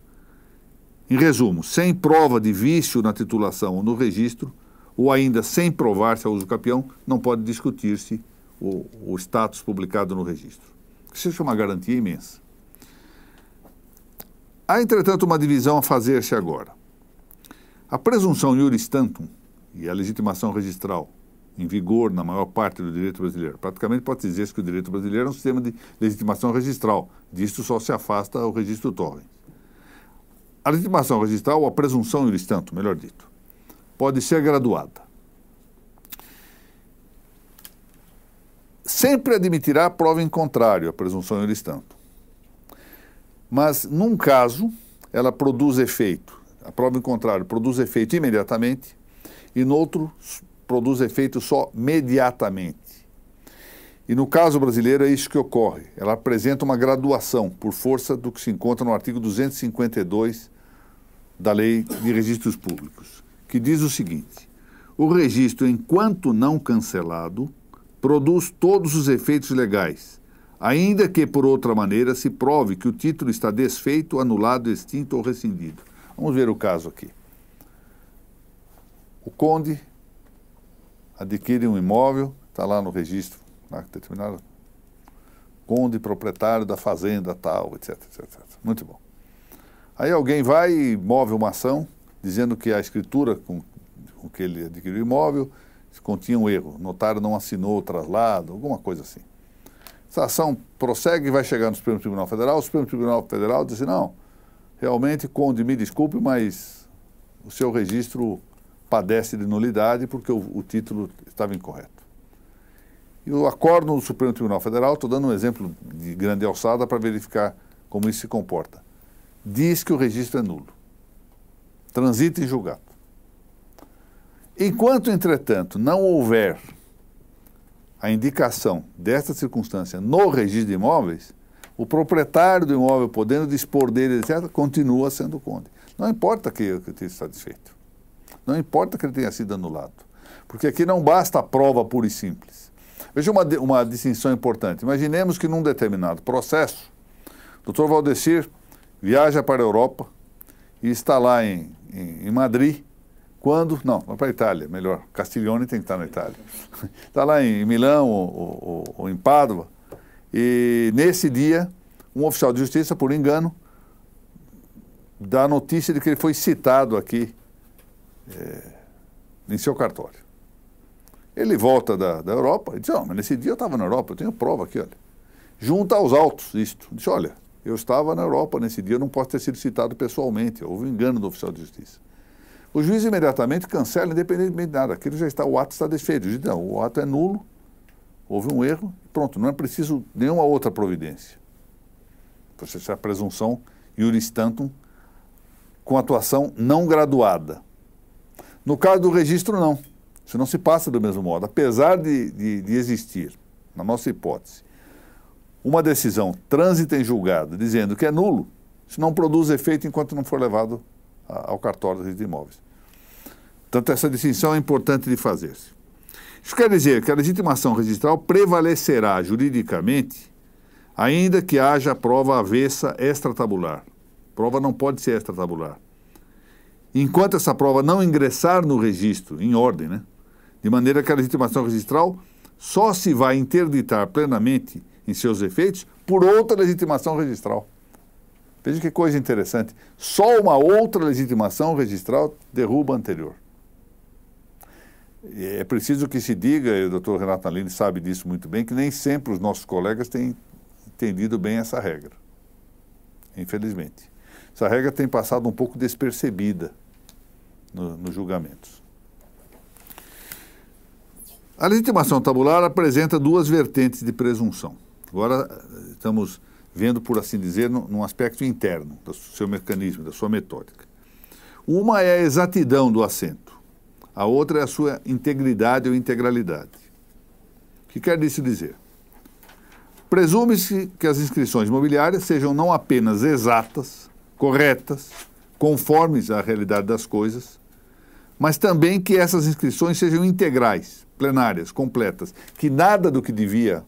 Em resumo, sem prova de vício na titulação ou no registro, ou ainda sem provar-se a uso capião, não pode discutir-se o, o status publicado no registro. Isso é uma garantia imensa. Há, entretanto, uma divisão a fazer-se agora. A presunção iuris tantum e a legitimação registral em vigor na maior parte do direito brasileiro. Praticamente pode dizer que o direito brasileiro é um sistema de legitimação registral. Disto só se afasta o registro torre. A legitimação registral, ou a presunção iuris tantum, melhor dito, pode ser graduada. Sempre admitirá prova em contrário à presunção iuris tantum. Mas, num caso, ela produz efeito a prova em contrário produz efeito imediatamente e no outro produz efeito só mediatamente. E no caso brasileiro é isso que ocorre. Ela apresenta uma graduação por força do que se encontra no artigo 252 da Lei de Registros Públicos, que diz o seguinte: o registro, enquanto não cancelado, produz todos os efeitos legais, ainda que por outra maneira se prove que o título está desfeito, anulado, extinto ou rescindido. Vamos ver o caso aqui. O conde adquire um imóvel, está lá no registro, lá determinado, conde proprietário da fazenda tal, etc, etc, etc. Muito bom. Aí alguém vai e move uma ação dizendo que a escritura com, com que ele adquiriu o imóvel continha um erro. O notário não assinou o traslado, alguma coisa assim. Essa ação prossegue e vai chegar no Supremo Tribunal Federal. O Supremo Tribunal Federal diz não, Realmente, Conde, me desculpe, mas o seu registro padece de nulidade porque o, o título estava incorreto. E o acordo do Supremo Tribunal Federal, estou dando um exemplo de grande alçada para verificar como isso se comporta. Diz que o registro é nulo. Transita em julgado. Enquanto, entretanto, não houver a indicação desta circunstância no registro de imóveis, o proprietário do imóvel, podendo dispor dele, etc., continua sendo conde. Não importa que ele tenha satisfeito. Não importa que ele tenha sido anulado. Porque aqui não basta a prova pura e simples. Veja uma, uma distinção importante. Imaginemos que num determinado processo, o doutor Valdecir viaja para a Europa e está lá em, em, em Madrid, quando. Não, vai para a Itália, melhor. Castiglione tem que estar na Itália. (laughs) Está lá em Milão ou, ou, ou em Pádua e nesse dia, um oficial de justiça, por engano, dá a notícia de que ele foi citado aqui é, em seu cartório. Ele volta da, da Europa e diz, oh, mas nesse dia eu estava na Europa, eu tenho prova aqui, olha. junta aos autos isto. Diz, olha, eu estava na Europa nesse dia, eu não posso ter sido citado pessoalmente, houve um engano do oficial de justiça. O juiz imediatamente cancela, independentemente de nada. Aquilo já está, o ato está desfeito. O juiz, não, o ato é nulo, houve um erro, pronto, não é preciso nenhuma outra providência. Você é a presunção iuris tantum com atuação não graduada. No caso do registro, não. Isso não se passa do mesmo modo. Apesar de, de, de existir, na nossa hipótese, uma decisão trânsita em julgado dizendo que é nulo, isso não produz efeito enquanto não for levado ao cartório de imóveis. Portanto, essa distinção é importante de fazer-se. Isso quer dizer que a legitimação registral prevalecerá juridicamente, ainda que haja prova avessa extratabular. Prova não pode ser extratabular. Enquanto essa prova não ingressar no registro, em ordem, né? De maneira que a legitimação registral só se vai interditar plenamente em seus efeitos por outra legitimação registral. Veja que coisa interessante. Só uma outra legitimação registral derruba a anterior. É preciso que se diga, e o doutor Renato Nalini sabe disso muito bem, que nem sempre os nossos colegas têm entendido bem essa regra. Infelizmente. Essa regra tem passado um pouco despercebida nos no julgamentos. A legitimação tabular apresenta duas vertentes de presunção. Agora estamos vendo, por assim dizer, num aspecto interno do seu mecanismo, da sua metódica. Uma é a exatidão do assento, a outra é a sua integridade ou integralidade. O que quer isso dizer? Presume-se que as inscrições imobiliárias sejam não apenas exatas, corretas, conformes à realidade das coisas, mas também que essas inscrições sejam integrais, plenárias, completas, que nada do que devia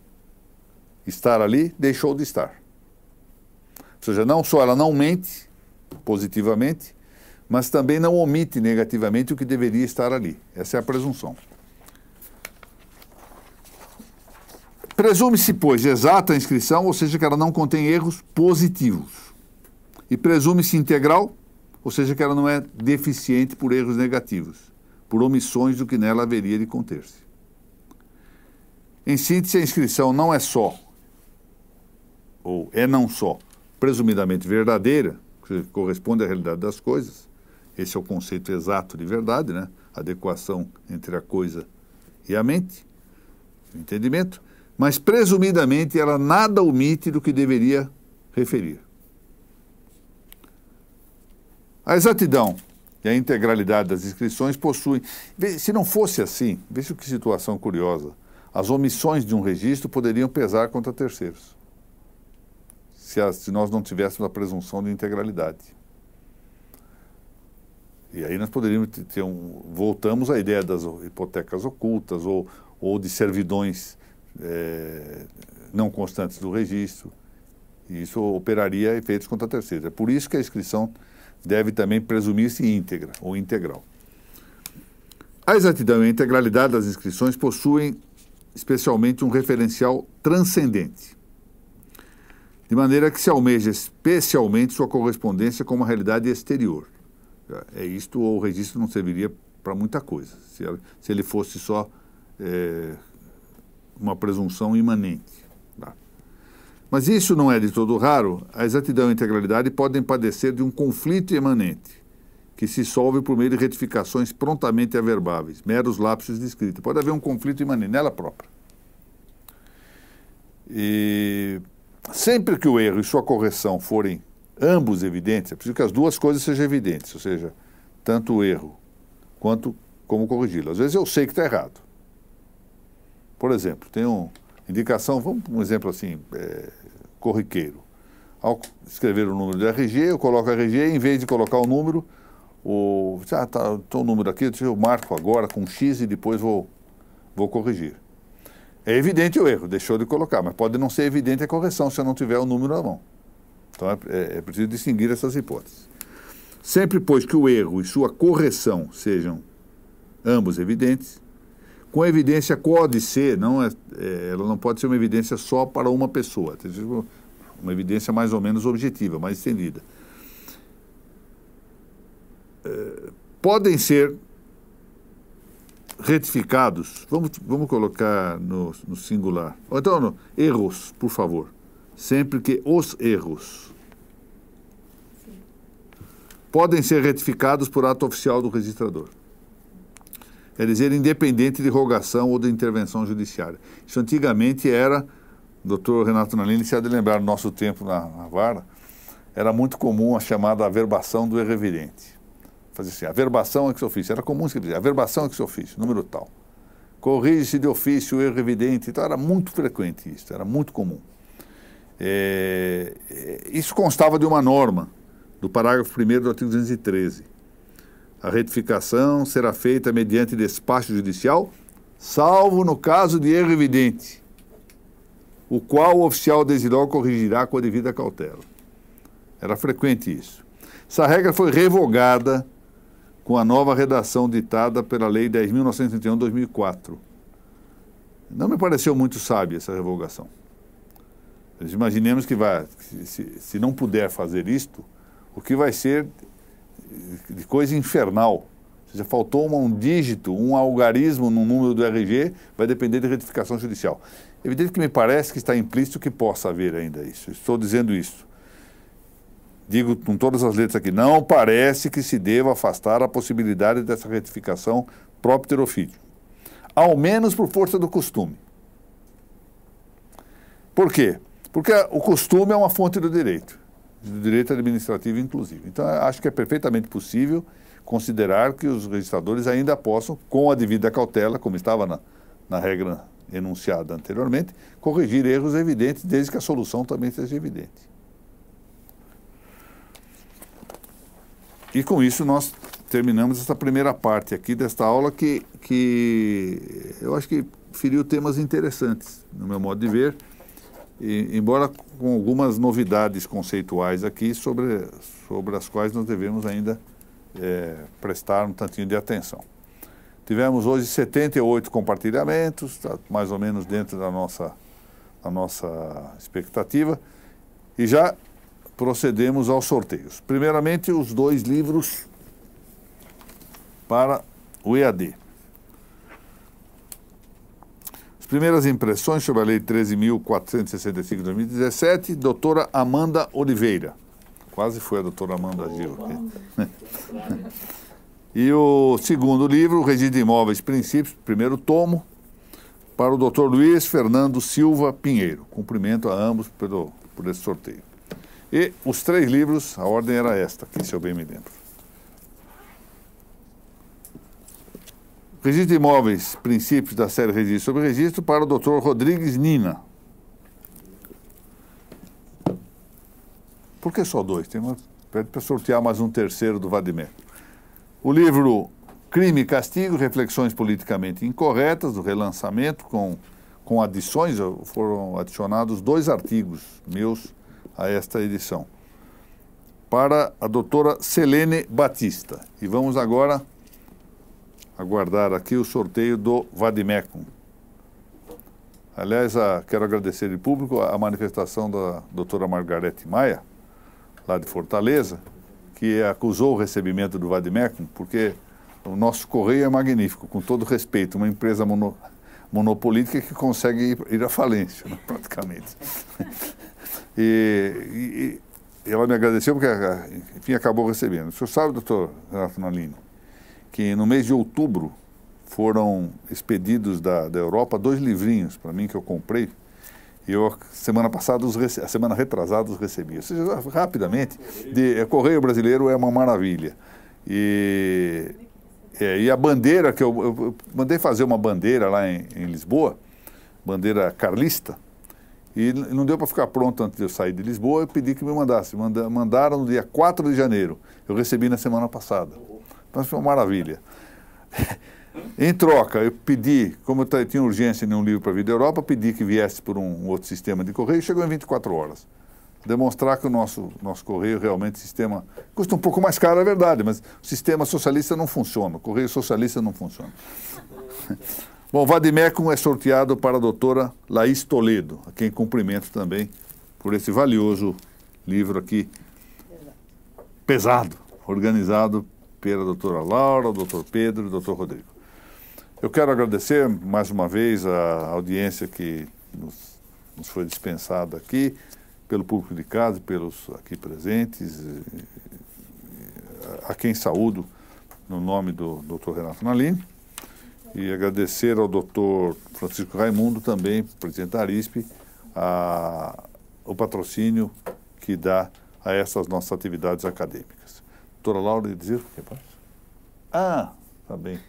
estar ali deixou de estar. Ou seja, não só ela não mente positivamente, mas também não omite negativamente o que deveria estar ali. Essa é a presunção. Presume-se, pois, exata a inscrição, ou seja, que ela não contém erros positivos. E presume-se integral, ou seja, que ela não é deficiente por erros negativos, por omissões do que nela haveria de conter-se. Em síntese, a inscrição não é só, ou é não só, presumidamente verdadeira, que corresponde à realidade das coisas. Esse é o conceito exato de verdade, né? Adequação entre a coisa e a mente, o entendimento. Mas presumidamente ela nada omite do que deveria referir. A exatidão e a integralidade das inscrições possuem. Se não fosse assim, veja que situação curiosa. As omissões de um registro poderiam pesar contra terceiros se, a, se nós não tivéssemos a presunção de integralidade. E aí nós poderíamos ter um. Voltamos à ideia das hipotecas ocultas ou, ou de servidões é, não constantes do registro. E isso operaria efeitos contra terceiros. É por isso que a inscrição deve também presumir-se íntegra ou integral. A exatidão e a integralidade das inscrições possuem especialmente um referencial transcendente de maneira que se almeja especialmente sua correspondência com uma realidade exterior. É isto, ou o registro não serviria para muita coisa, se, se, ele fosse só é, uma presunção imanente. Tá? Mas isso não é de todo raro, a exatidão e a integralidade podem padecer de um conflito imanente, que se solve por meio de retificações prontamente averbáveis, meros lapsos de escrita. Pode haver um conflito imanente nela própria. E sempre que o erro e sua correção forem ambos evidentes, é preciso que as duas coisas sejam evidentes, ou seja, tanto o erro quanto como corrigi-lo. Às vezes eu sei que está errado. Por exemplo, tem uma indicação, vamos um exemplo assim, é, corriqueiro. Ao escrever o número de RG, eu coloco RG, em vez de colocar o número, o, ah, tá, o número aqui, eu marco agora com X e depois vou, vou corrigir. É evidente o erro, deixou de colocar, mas pode não ser evidente a correção se eu não tiver o número na mão. Então é, é, preciso distinguir essas hipóteses. Sempre, pois, que o erro e sua correção sejam ambos evidentes, com evidência pode ser, não é, é, ela não pode ser uma evidência só para uma pessoa, uma evidência mais ou menos objetiva, mais estendida. É, podem ser retificados, vamos, vamos colocar no, no singular, ou então no, erros, por favor, sempre que os erros podem ser retificados por ato oficial do registrador. Quer dizer, independente de rogação ou de intervenção judiciária. Isso antigamente era, doutor Renato Nalini se há de lembrar no nosso tempo na, na vara, era muito comum a chamada averbação do erro evidente. Fazia assim, averbação é que se ofício. Era comum escrever, averbação é que se ofício, número tal. Corrige-se de ofício o erro evidente. Então era muito frequente isso, era muito comum. É, isso constava de uma norma, do parágrafo 1 do artigo 213. A retificação será feita mediante despacho judicial, salvo no caso de erro evidente, o qual o oficial desidor corrigirá com a devida cautela. Era frequente isso. Essa regra foi revogada com a nova redação ditada pela Lei 10.931-2004. Não me pareceu muito sábia essa revogação. Imaginemos que vai, se, se não puder fazer isto, o que vai ser de coisa infernal. Seja, faltou um dígito, um algarismo no número do RG, vai depender de retificação judicial. Evidente que me parece que está implícito que possa haver ainda isso. Estou dizendo isso. Digo com todas as letras aqui, não parece que se deva afastar a possibilidade dessa retificação próprio ofício. Ao menos por força do costume. Por quê? Porque o costume é uma fonte do direito, do direito administrativo inclusive. Então, acho que é perfeitamente possível considerar que os registradores ainda possam, com a devida cautela, como estava na, na regra enunciada anteriormente, corrigir erros evidentes, desde que a solução também seja evidente. E com isso nós terminamos essa primeira parte aqui desta aula que, que eu acho que feriu temas interessantes, no meu modo de ver. E, embora com algumas novidades conceituais aqui sobre, sobre as quais nós devemos ainda é, prestar um tantinho de atenção. Tivemos hoje 78 compartilhamentos, tá mais ou menos dentro da nossa, da nossa expectativa, e já procedemos aos sorteios. Primeiramente, os dois livros para o EAD. Primeiras impressões sobre a Lei 13.465 de 2017, doutora Amanda Oliveira. Quase foi a doutora Amanda Gil. (laughs) e o segundo livro, de Imóveis Princípios, primeiro tomo, para o doutor Luiz Fernando Silva Pinheiro. Cumprimento a ambos pelo, por esse sorteio. E os três livros, a ordem era esta, aqui, se eu bem me lembro. Registro de imóveis, princípios da série Registro sobre Registro, para o Dr. Rodrigues Nina. Por que só dois? Tem uma, pede para sortear mais um terceiro do Vadimé. O livro Crime e Castigo, Reflexões Politicamente Incorretas, do relançamento, com, com adições, foram adicionados dois artigos meus a esta edição. Para a doutora Selene Batista. E vamos agora aguardar aqui o sorteio do Vadimecum. Aliás, a, quero agradecer de público a manifestação da doutora Margarete Maia, lá de Fortaleza, que acusou o recebimento do Vadimecum, porque o nosso correio é magnífico, com todo respeito, uma empresa mono, monopolítica que consegue ir, ir à falência, né, praticamente. e, e, ela me agradeceu porque, enfim, acabou recebendo. O senhor sabe, doutor Renato Nalini, que no mês de outubro foram expedidos da, da Europa dois livrinhos para mim que eu comprei. E eu, semana passada, os a semana retrasada, os recebi. Ou seja, rapidamente, de, é, Correio Brasileiro é uma maravilha. E, é, e a bandeira, que eu, eu, mandei fazer uma bandeira lá em, em Lisboa, bandeira carlista, e não deu para ficar pronto antes de eu sair de Lisboa, eu pedi que me mandasse. Manda, mandaram no dia 4 de janeiro. Eu recebi na semana passada. Então foi uma maravilha. (laughs) em troca, eu pedi, como eu tinha urgência em um livro para a Vida Europa, pedi que viesse por um outro sistema de correio e chegou em 24 horas. Demonstrar que o nosso, nosso correio realmente sistema. Custa um pouco mais caro, é verdade, mas o sistema socialista não funciona, o correio socialista não funciona. (laughs) Bom, Vadimecum é sorteado para a doutora Laís Toledo, a quem cumprimento também por esse valioso livro aqui, pesado, organizado pela doutora Laura, doutor Pedro e doutor Rodrigo. Eu quero agradecer mais uma vez a audiência que nos, nos foi dispensada aqui, pelo público de casa, pelos aqui presentes, a quem saúdo no nome do Dr. Renato Nalini e agradecer ao Dr. Francisco Raimundo também, presidente da Arisp, a, o patrocínio que dá a essas nossas atividades acadêmicas. Doutora Laura, dizer o que? Ah, tá bem.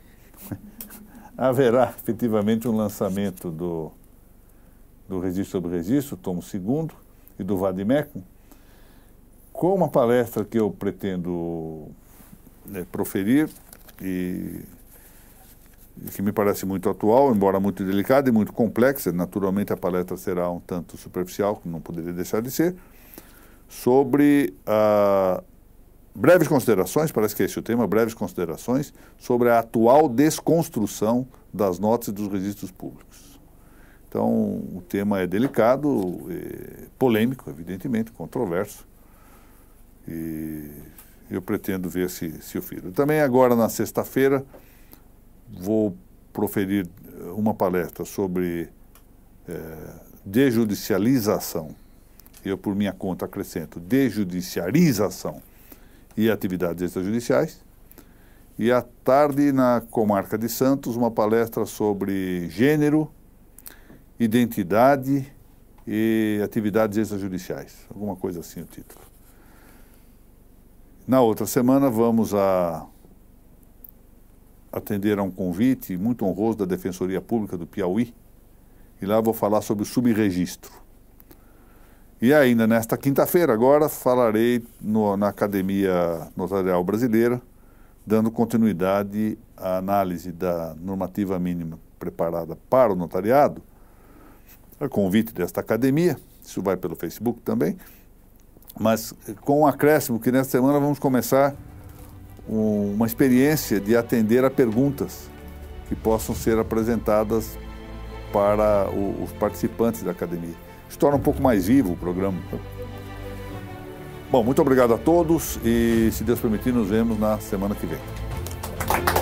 (laughs) Haverá efetivamente um lançamento do, do Registro sobre Registro, tomo segundo, e do Vadimecum, com uma palestra que eu pretendo né, proferir e, que me parece muito atual, embora muito delicada e muito complexa. Naturalmente, a palestra será um tanto superficial, que não poderia deixar de ser, sobre uh, breves considerações, parece que é esse o tema, breves considerações sobre a atual desconstrução das notas e dos registros públicos. Então, o tema é delicado, é polêmico, evidentemente, controverso. E eu pretendo ver se, se eu fiz. Também agora, na sexta-feira, vou proferir uma palestra sobre é, desjudicialização. Eu, por minha conta, acrescento desjudiciarização e atividades extrajudiciais. E à tarde, na comarca de Santos, uma palestra sobre gênero, identidade e atividades extrajudiciais. Alguma coisa assim o título. Na outra semana vamos a atender a um convite muito honroso da Defensoria Pública do Piauí e lá vou falar sobre o subregistro. E ainda nesta quinta-feira, agora, falarei no, na Academia Notarial Brasileira, dando continuidade à análise da normativa mínima preparada para o notariado, a convite desta academia, isso vai pelo Facebook também, mas com um acréscimo que nesta semana vamos começar um, uma experiência de atender a perguntas que possam ser apresentadas para o, os participantes da academia se torna um pouco mais vivo o programa. Bom, muito obrigado a todos e, se Deus permitir, nos vemos na semana que vem.